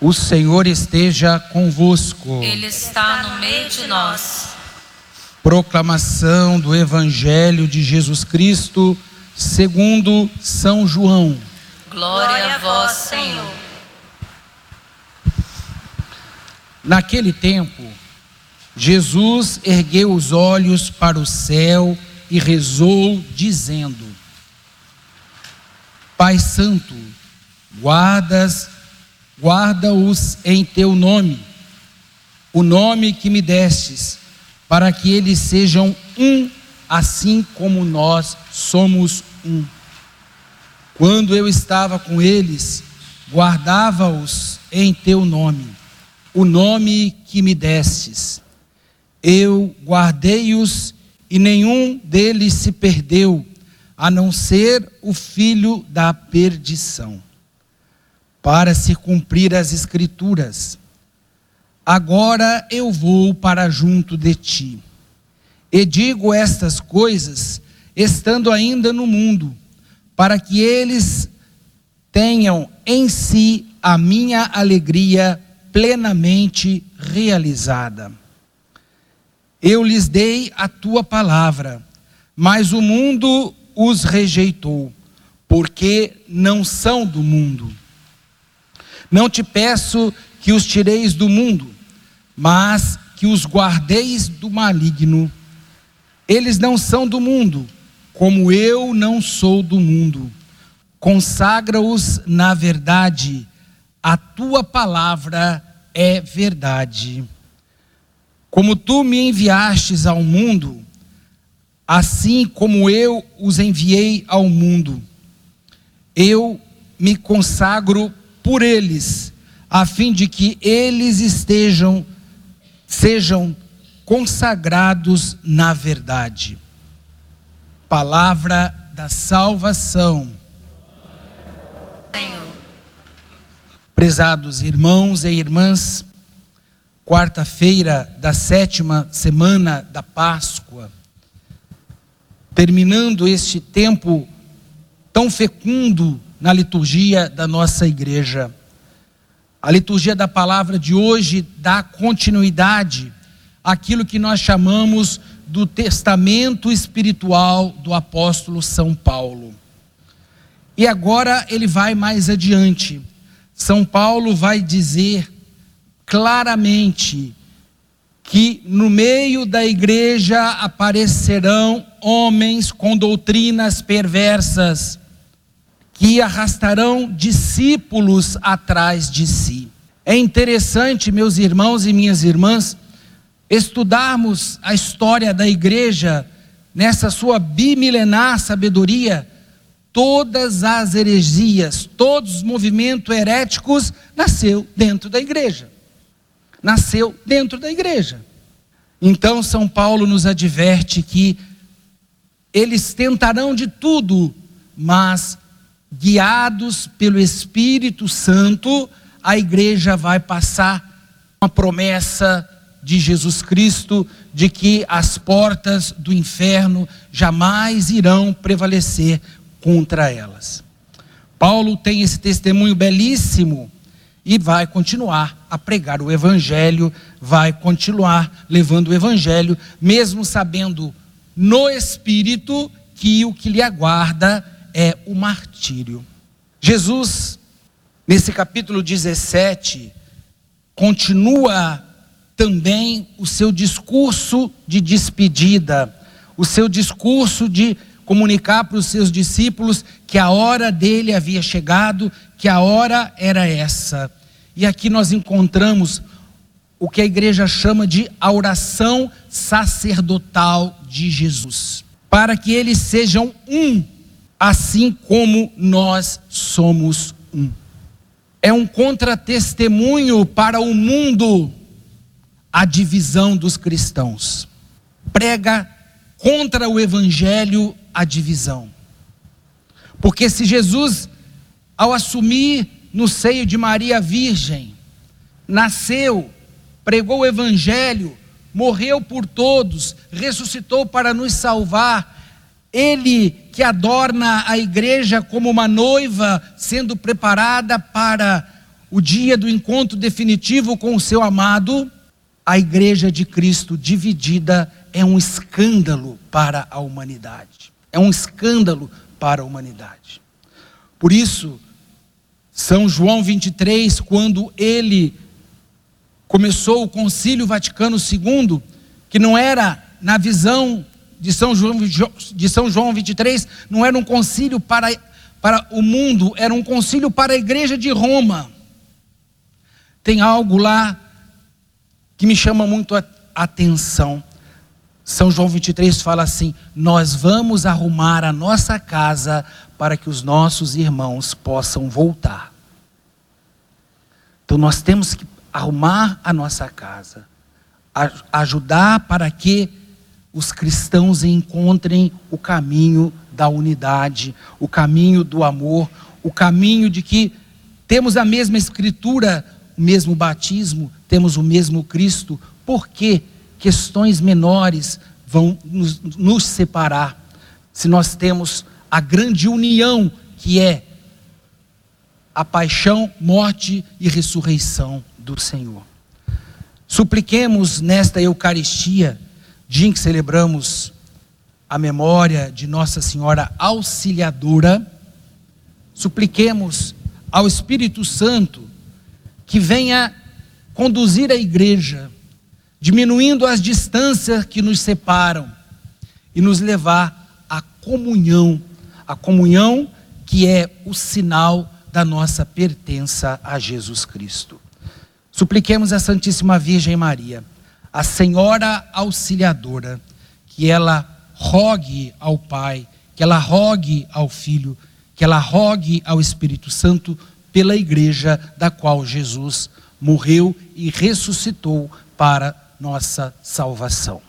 O Senhor esteja convosco. Ele está no meio de nós. Proclamação do Evangelho de Jesus Cristo, segundo São João. Glória a vós, Senhor. Naquele tempo, Jesus ergueu os olhos para o céu e rezou, dizendo: Pai Santo, guardas, guarda-os em teu nome, o nome que me destes, para que eles sejam um, assim como nós somos um. Quando eu estava com eles, guardava-os em teu nome, o nome que me destes. Eu guardei-os e nenhum deles se perdeu, a não ser o filho da perdição, para se cumprir as Escrituras. Agora eu vou para junto de ti. E digo estas coisas, estando ainda no mundo, para que eles tenham em si a minha alegria plenamente realizada. Eu lhes dei a tua palavra, mas o mundo os rejeitou, porque não são do mundo. Não te peço que os tireis do mundo, mas que os guardeis do maligno. Eles não são do mundo, como eu não sou do mundo. Consagra-os na verdade, a tua palavra é verdade. Como tu me enviastes ao mundo, assim como eu os enviei ao mundo, eu me consagro por eles, a fim de que eles estejam, sejam consagrados na verdade. Palavra da salvação. Senhor. Prezados irmãos e irmãs, quarta-feira da sétima semana da Páscoa, terminando este tempo tão fecundo na liturgia da nossa igreja. A liturgia da palavra de hoje dá continuidade àquilo que nós chamamos do testamento espiritual do apóstolo São Paulo. E agora ele vai mais adiante. São Paulo vai dizer claramente que no meio da igreja aparecerão homens com doutrinas perversas que arrastarão discípulos atrás de si. É interessante, meus irmãos e minhas irmãs, estudarmos a história da igreja nessa sua bimilenar sabedoria. Todas as heresias, todos os movimentos heréticos nasceu dentro da igreja nasceu dentro da igreja. Então, São Paulo nos adverte que eles tentarão de tudo, mas guiados pelo Espírito Santo, a igreja vai passar uma promessa de Jesus Cristo de que as portas do inferno jamais irão prevalecer contra elas. Paulo tem esse testemunho belíssimo e vai continuar a pregar o Evangelho, vai continuar levando o Evangelho, mesmo sabendo no Espírito que o que lhe aguarda é o martírio. Jesus, nesse capítulo 17, continua também o seu discurso de despedida, o seu discurso de comunicar para os seus discípulos que a hora dele havia chegado, que a hora era essa. E aqui nós encontramos o que a igreja chama de a oração sacerdotal de Jesus, para que eles sejam um, assim como nós somos um. É um contratestemunho para o mundo a divisão dos cristãos. Prega contra o evangelho a divisão. Porque se Jesus, ao assumir no seio de Maria Virgem, nasceu, pregou o Evangelho, morreu por todos, ressuscitou para nos salvar, ele que adorna a igreja como uma noiva sendo preparada para o dia do encontro definitivo com o seu amado, a igreja de Cristo dividida é um escândalo para a humanidade. É um escândalo para a humanidade. Por isso, São João 23, quando ele começou o Concílio Vaticano II, que não era na visão de São João, de São João 23, não era um concílio para, para o mundo, era um concílio para a igreja de Roma. Tem algo lá que me chama muito a atenção. São João 23 fala assim: Nós vamos arrumar a nossa casa para que os nossos irmãos possam voltar. Então nós temos que arrumar a nossa casa, ajudar para que os cristãos encontrem o caminho da unidade, o caminho do amor, o caminho de que temos a mesma escritura, o mesmo batismo, temos o mesmo Cristo, por que questões menores vão nos, nos separar. Se nós temos a grande união que é a paixão, morte e ressurreição do Senhor. Supliquemos nesta Eucaristia, dia em que celebramos a memória de Nossa Senhora Auxiliadora, supliquemos ao Espírito Santo que venha conduzir a igreja, diminuindo as distâncias que nos separam e nos levar à comunhão, a comunhão que é o sinal da nossa pertença a Jesus Cristo. Supliquemos a Santíssima Virgem Maria, a Senhora Auxiliadora, que ela rogue ao Pai, que ela rogue ao Filho, que ela rogue ao Espírito Santo pela igreja da qual Jesus morreu e ressuscitou para nossa salvação.